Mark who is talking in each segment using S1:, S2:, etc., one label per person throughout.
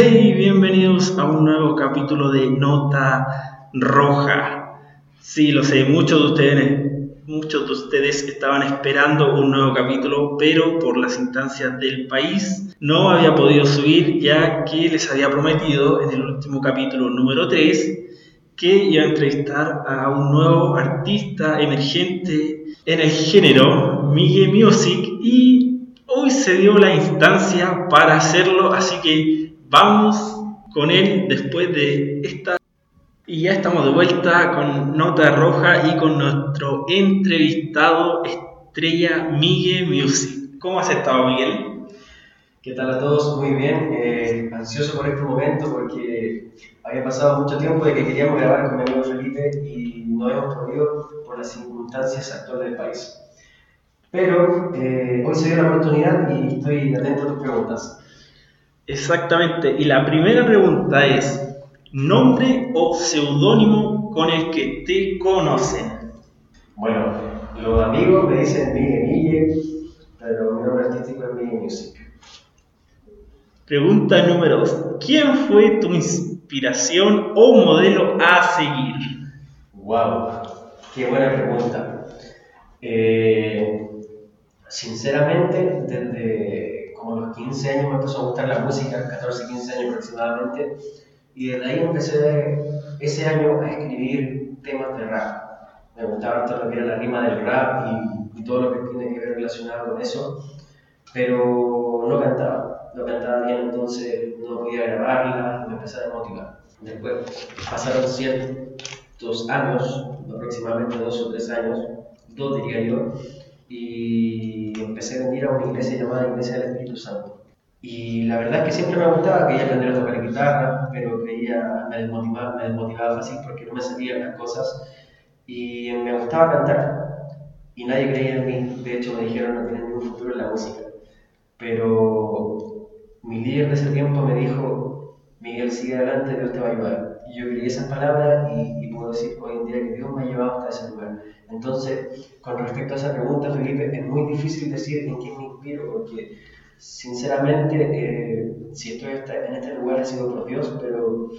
S1: Hey, bienvenidos a un nuevo capítulo de Nota Roja. Sí, lo sé, muchos de ustedes, muchos de ustedes estaban esperando un nuevo capítulo, pero por las instancias del país no había podido subir ya que les había prometido en el último capítulo número 3 que iba a entrevistar a un nuevo artista emergente en el género Miguel Music y hoy se dio la instancia para hacerlo, así que vamos con él después de esta y ya estamos de vuelta con Nota Roja y con nuestro entrevistado estrella Miguel Music. ¿Cómo has estado, Miguel?
S2: ¿Qué tal a todos? Muy bien. Eh, ansioso por este momento porque había pasado mucho tiempo de que queríamos grabar con mi amigo Felipe y no hemos podido por las circunstancias actuales del país. Pero eh, hoy se dio la oportunidad y estoy atento a tus preguntas.
S1: Exactamente. Y la primera pregunta es, nombre o seudónimo con el que te conocen.
S2: Bueno, los amigos me dicen Miguel Mille, pero mi nombre artístico es Mille Music.
S1: Pregunta número 2. ¿Quién fue tu inspiración o modelo a seguir?
S2: Wow, qué buena pregunta. Eh, sinceramente, desde como los 15 años me empezó a gustar la música, 14, 15 años aproximadamente y desde ahí empecé ese año a escribir temas de rap. Me gustaba todo lo que era la rima del rap y, todo lo que tiene que ver relacionado con eso, pero no cantaba, no cantaba bien, entonces no podía grabarla y me empecé a desmotivar. Después pasaron ciertos años, aproximadamente dos o tres años, dos diría yo, y empecé a venir a una iglesia llamada Iglesia del Espíritu Santo y la verdad es que siempre me gustaba, quería aprender a tocar guitarra, pero creía, me desmotivaba, me desmotivaba fácil porque no me salían las cosas. Y me gustaba cantar. Y nadie creía en mí. De hecho, me dijeron no tienes ningún futuro en la música. Pero mi líder de ese tiempo me dijo, Miguel, sigue adelante, Dios te va a ayudar. Y yo creí esas palabras y, y puedo decir hoy en día que Dios me ha llevado hasta ese lugar. Entonces, con respecto a esa pregunta, Felipe, es muy difícil decir en quién me inspiro porque Sinceramente, eh, si estoy en este lugar ha sido por Dios, pero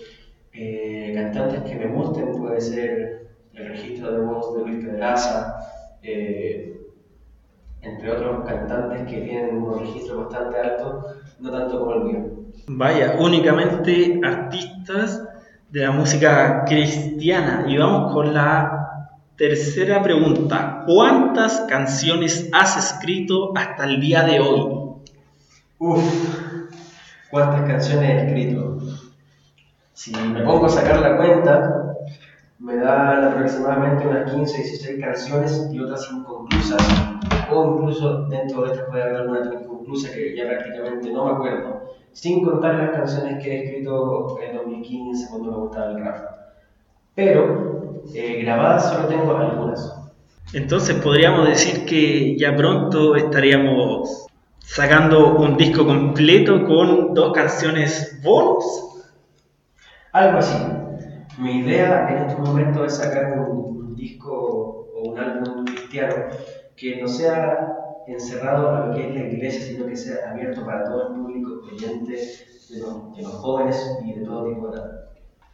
S2: eh, cantantes que me gusten puede ser el registro de voz de Luis Pedraza, eh, entre otros cantantes que tienen un registro bastante alto, no tanto como el mío.
S1: Vaya, únicamente artistas de la música cristiana. Y vamos con la tercera pregunta. ¿Cuántas canciones has escrito hasta el día de hoy?
S2: Uf, cuántas canciones he escrito. Si me pongo a sacar la cuenta, me dan aproximadamente unas 15, 16 canciones y otras inconclusas, o incluso dentro de estas puede haber alguna inconclusa que ya prácticamente no me acuerdo, sin contar las canciones que he escrito en 2015 cuando me gustaba el rap. Pero eh, grabadas solo tengo algunas.
S1: Entonces podríamos decir que ya pronto estaríamos sacando un disco completo con dos canciones bonus.
S2: Algo así. Mi idea en este momento es sacar un, disco o un álbum cristiano que no sea encerrado a lo que es la iglesia, sino que sea abierto para todo el público creyente, de los, de los jóvenes y de todo tipo de edad.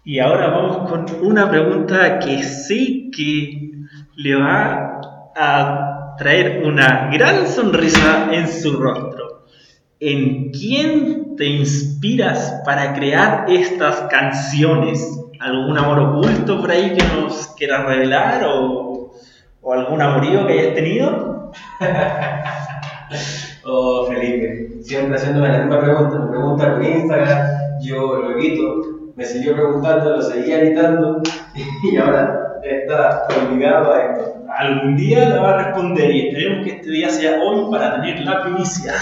S1: Y ahora vamos con una pregunta que sé que le va a traer una gran sonrisa en su rostro. ¿En quién te inspiras para crear estas canciones? ¿Algún amor oculto por ahí que nos quieras revelar o, o algún amorío que hayas tenido?
S2: oh, Felipe, siempre haciéndome la misma pregunta. Me pregunta por Instagram, yo lo evito, me siguió preguntando, lo seguía evitando y ahora está obligado a esto
S1: algún día la va a responder y esperemos que este día sea hoy para tener la primicia.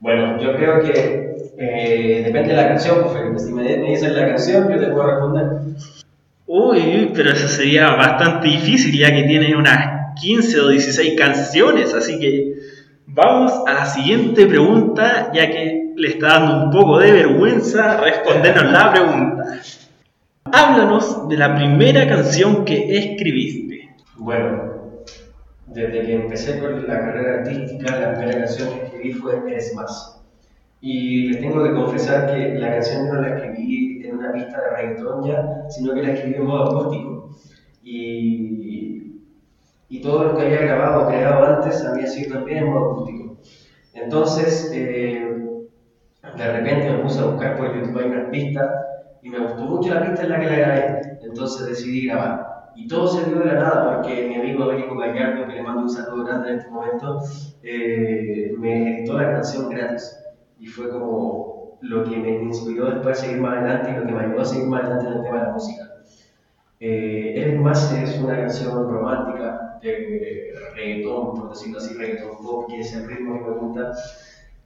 S2: Bueno, yo creo que eh, depende de la canción, pues, Si me, me dicen la canción, yo te puedo responder.
S1: Uy, pero eso sería bastante difícil ya que tiene unas 15 o 16 canciones, así que vamos a la siguiente pregunta, ya que le está dando un poco de vergüenza respondernos la pregunta. Háblanos de la primera canción que escribiste.
S2: Bueno, desde que empecé con la carrera artística, la primera canción que escribí fue Eres Más. Y les tengo que confesar que la canción no la escribí en una pista de reggaetón ya, sino que la escribí en modo acústico. Y, y todo lo que había grabado o creado antes había sido también en modo acústico. Entonces, eh, de repente me puse a buscar por YouTube hay unas pistas y me gustó mucho la pista en la que la grabé. Entonces decidí grabar. Y todo se dio de la nada porque mi amigo Américo Gallardo, que le mando un saludo grande en este momento, eh, me editó la canción gratis. Y fue como lo que me inspiró después a seguir más adelante y lo que me ayudó a seguir más adelante en el tema de la música. Eh, Eres más es una canción romántica de reggaetón, por decirlo así, reggaetón pop, que es el ritmo que me gusta.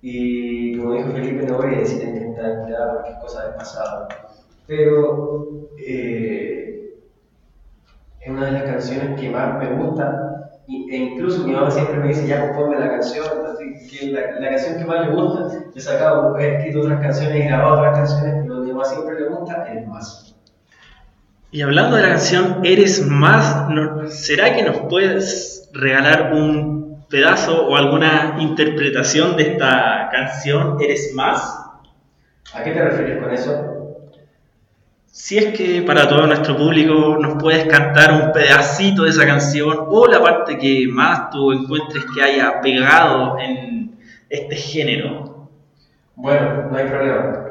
S2: Y como dijo Felipe, no voy a decir que está inspirada porque es cosa del pasado. Pero eh, es una de las canciones que más me gusta. e incluso mi mamá siempre me dice, ya ponme la canción, que la, la, canción que más le gusta. He sacado, he escrito otras canciones, he grabado otras canciones, pero lo que más siempre le gusta es más.
S1: Y hablando de la canción Eres Más, ¿será que nos puedes regalar un pedazo o alguna interpretación de esta canción Eres Más?
S2: ¿A qué te refieres con eso?
S1: Si es que para todo nuestro público nos puedes cantar un pedacito de esa canción o la parte que más tú encuentres que haya pegado en este género.
S2: Bueno, no hay problema.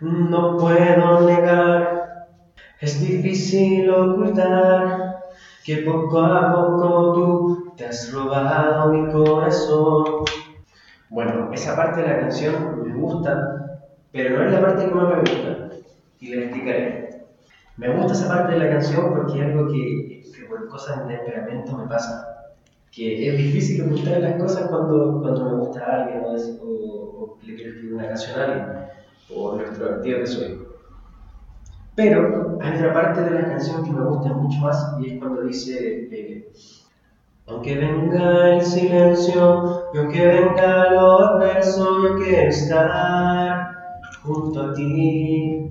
S2: No puedo negar, es difícil ocultar que poco a poco tú te has robado mi corazón. Bueno, esa parte de la canción me gusta, pero no es la parte que más me gusta. Y le explicaré. Me gusta esa parte de la canción porque es algo que, que por cosas de temperamento me pasa. Que es difícil ocultar las cosas cuando, cuando me gusta a alguien o, o, le quiero escribir una canción a alguien, o lo extrovertido que soy. Pero hay otra parte de la canción que me gusta mucho más y es cuando dice, eh, aunque venga el silencio, y aunque venga lo adverso, yo quiero estar junto a ti.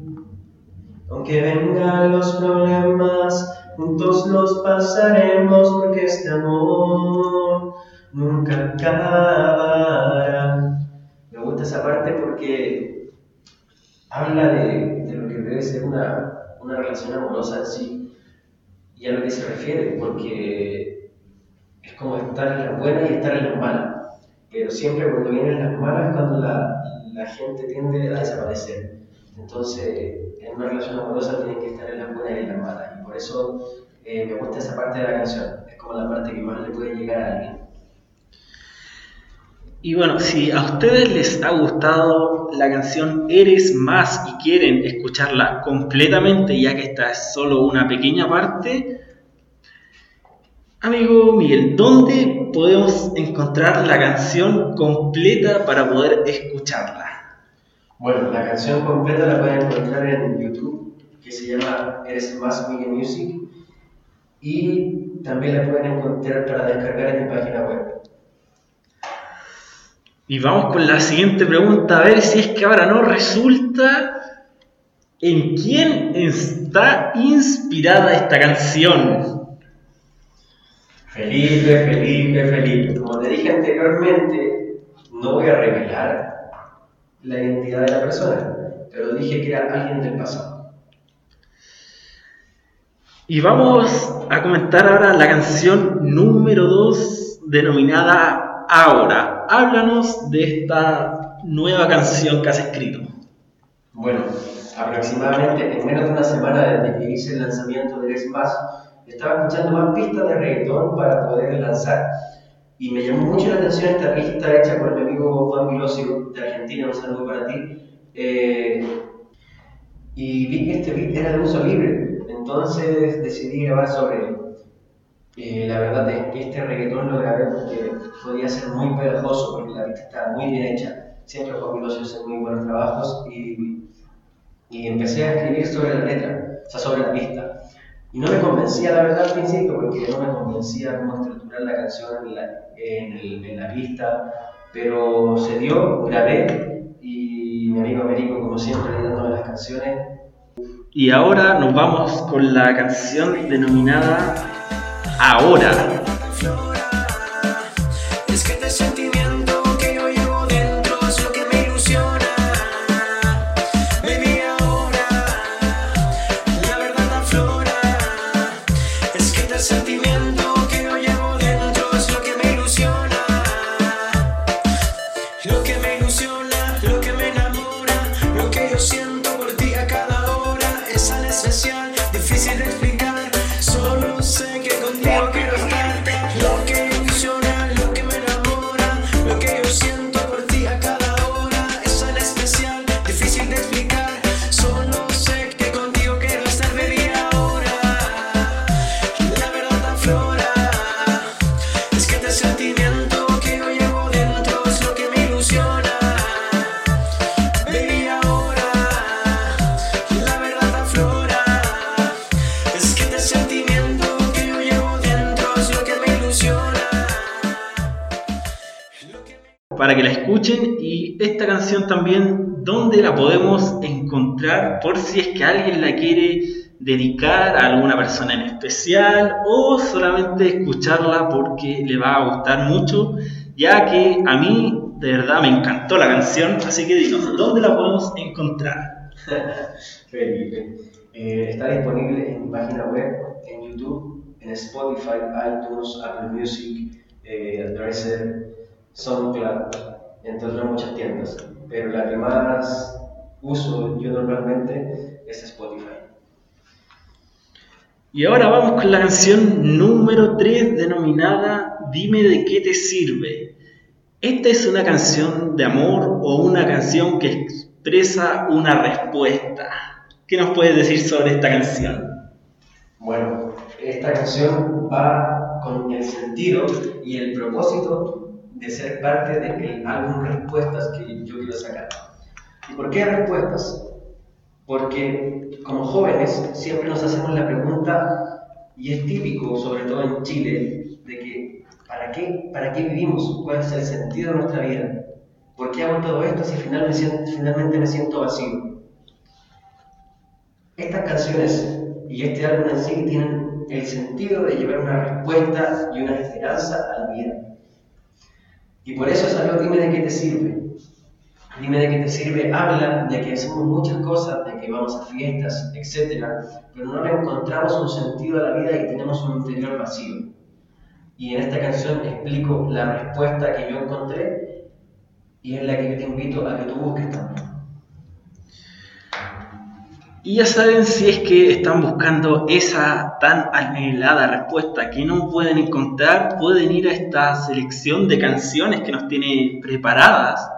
S2: Aunque vengan los problemas, juntos los pasaremos porque este amor nunca acabará. Me gusta esa parte porque habla de, de lo que debe ser una, una relación amorosa en sí y a lo que se refiere, porque es como estar en las buenas y estar en las malas. Pero siempre cuando vienen las malas es cuando la, la gente tiende a desaparecer. Entonces, en una relación amorosa tienen que estar en las buenas y en las malas. Y por eso eh, me gusta esa parte de la canción. Es como la parte que más le puede llegar a alguien.
S1: Y bueno, si a ustedes les ha gustado la canción Eres Más y quieren escucharla completamente, ya que esta es solo una pequeña parte, amigo Miguel, ¿dónde podemos encontrar la canción completa para poder escucharla?
S2: Bueno, la canción completa la pueden encontrar en YouTube, que se llama Eres Más Miguel Music, y también la pueden encontrar para descargar en mi página web
S1: y vamos con la siguiente pregunta, a ver si es que ahora no resulta en quién está inspirada esta canción.
S2: Felipe, Felipe, Felipe. Como te dije anteriormente, no voy a revelar la identidad de la persona, pero dije que era alguien del pasado.
S1: Y vamos a comentar ahora la canción número 2 denominada Ahora, háblanos de esta nueva canción que has escrito.
S2: Bueno, aproximadamente en menos de una semana desde que hice el lanzamiento de Es Más, estaba escuchando más pistas de reggaetón para poder lanzar. Y me llamó mucho la atención esta pista hecha por mi amigo Juan Milosio de Argentina, un saludo para ti. Eh, y vi que este beat era de uso libre, entonces decidí grabar sobre él. Eh, la verdad es que este reggaetón lo grabé porque podía ser muy pegajoso, porque la pista estaba muy bien hecha. Siempre Juan Milosio hace muy buenos trabajos y, y, empecé a escribir sobre la letra, o sea, sobre la pista. Y no me convencía, la verdad, al principio, porque no me convencía cómo estructurar la canción en la, en, la pista, pero se dio, grabé y mi amigo Américo, como siempre, dándome las canciones.
S1: Y ahora nos vamos con la canción denominada ahora. La escuchen y esta canción también, ¿dónde la podemos encontrar? Por si es que alguien la quiere dedicar a alguna persona en especial o solamente escucharla porque le va a gustar mucho, ya que a mí de verdad me encantó la canción, así que dinos, ¿dónde la podemos encontrar?
S2: Eh, está disponible en mi página web, en YouTube, en Spotify, iTunes, Apple Music, eh, Dresser, SoundCloud, entre otras muchas tiendas. Pero la que más uso yo normalmente es Spotify.
S1: Y ahora vamos con la canción número 3 denominada Dime de qué te sirve. Esta es una canción de amor o una canción que expresa una respuesta. ¿Qué nos puedes decir sobre esta canción?
S2: Bueno, esta canción va con el sentido y el propósito de ser parte de álbum Respuestas que yo quiero sacar. ¿Y por qué respuestas? Porque como jóvenes siempre nos hacemos la pregunta, y es típico, sobre todo en Chile, de que ¿para qué, para qué vivimos? ¿Cuál es el sentido de nuestra vida? ¿Por qué hago todo esto si finalmente me siento vacío? Estas canciones y este álbum en sí tienen el sentido de llevar una respuesta y una esperanza a la. Y por eso salió Dime de qué te sirve. Dime de qué te sirve, habla de que hacemos muchas cosas, de que vamos a fiestas, etc. Pero no le encontramos un sentido a la vida y tenemos un interior vacío. Y en esta canción explico la respuesta que yo encontré y es la que yo te invito a que tú busques también.
S1: Y ya saben si es que están buscando esa tan anhelada respuesta que no pueden encontrar, pueden ir a esta selección de canciones que nos tiene preparadas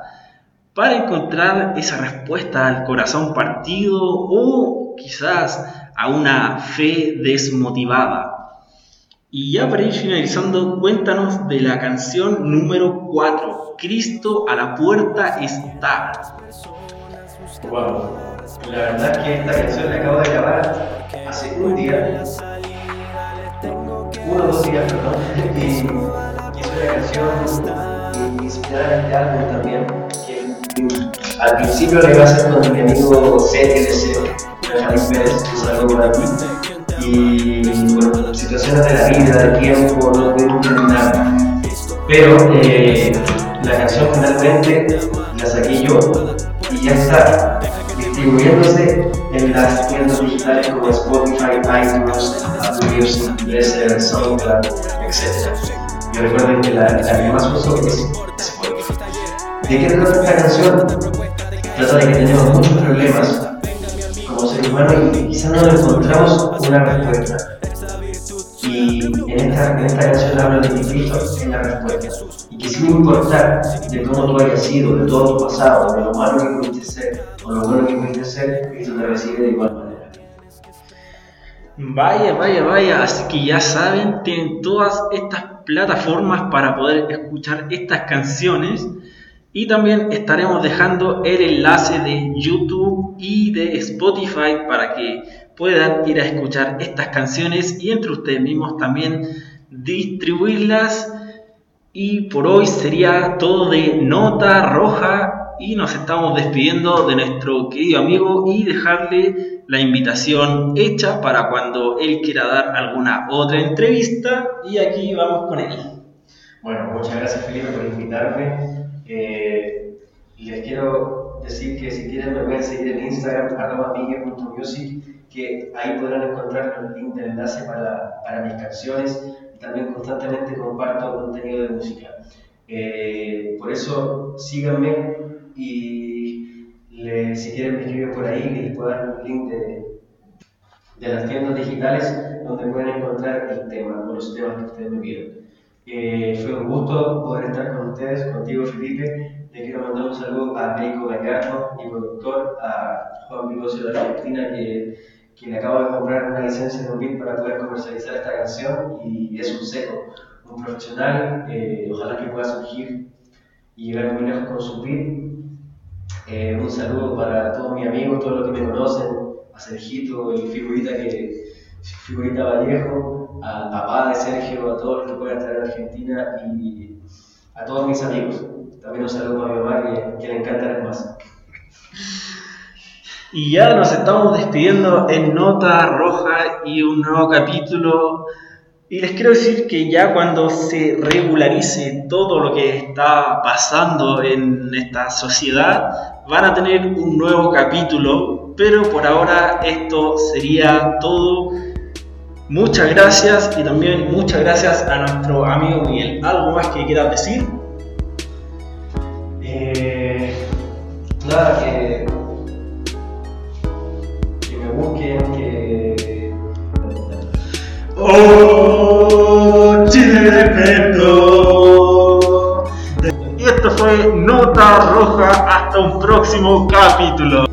S1: para encontrar esa respuesta al corazón partido o quizás a una fe desmotivada. Y ya para ir finalizando, cuéntanos de la canción número 4, Cristo a la puerta está.
S2: Wow, la verdad es que esta canción la acabo de grabar hace un día, uno o dos días, perdón, y, es una canción inspirada en este álbum también, que al principio le iba a hacer con mi amigo CLC, Benjamín Pérez, saludo para ti, y por situaciones de la vida, de tiempo, no pudimos terminar, pero eh, la canción finalmente la saqué yo y ya está distribuyéndose en las tiendas digitales como Spotify, iTunes, Apple Music, SoundCloud, etc. Yo recuerdo que la, la que más uso es Spotify. ¿De qué trata esta canción? Trata de que tenemos muchos problemas como seres humanos y quizás no encontramos una respuesta. Y en esta, en esta canción habla de que Cristo es la respuesta. Y que sin importar de cómo tú hayas sido, de todo tu pasado, de lo malo que pudiste ser, o lo bueno que pudiste ser, Cristo te recibe de igual manera.
S1: Vaya, vaya, vaya, así que ya saben, tienen todas estas plataformas para poder escuchar estas canciones y también estaremos dejando el enlace de YouTube y de Spotify para que puedan ir a escuchar estas canciones y entre ustedes mismos también distribuirlas. Y por hoy sería todo de nota roja y nos estamos despidiendo de nuestro querido amigo y dejarle la invitación hecha para cuando él quiera dar alguna otra entrevista y aquí vamos con él.
S2: Bueno, muchas gracias Felipe por invitarme. Les quiero decir que si quieren me pueden seguir en Instagram, arroba que ahí podrán encontrar el link del enlace para, mis canciones y también constantemente comparto contenido de música. Eh, por eso síganme y si quieren me escriben por ahí que les puedo dar un link de, de las tiendas digitales donde pueden encontrar el tema o los temas que ustedes me piden. Eh, fue un gusto poder estar con ustedes, contigo Felipe. Le quiero mandar un saludo a Américo Gallardo, mi productor, a Juan Picocio de Argentina, que, que le acabo de comprar una licencia de un para poder comercializar esta canción y es un seco, un profesional, eh, ojalá que pueda surgir y llegar muy lejos con su beat. Eh, un saludo para todos mis amigos, todos los que me conocen, a Sergito, el figurita, que, figurita Vallejo, al papá de Sergio, a todos los que puedan estar Argentina y a todos mis amigos. También un saludo a mi mamá que, que le encanta las masas.
S1: Y ya nos estamos despidiendo en Nota Roja y un nuevo capítulo. Y les quiero decir que ya cuando se regularice todo lo que está pasando en esta sociedad, van a tener un nuevo capítulo. Pero por ahora esto sería todo. Muchas gracias y también muchas gracias a nuestro amigo Miguel. ¿Algo más que quieras decir?
S2: Eh, nada, que, que me busquen, que...
S1: ¡Oh, Chile despertó! Y esto fue Nota Roja. Hasta un próximo capítulo.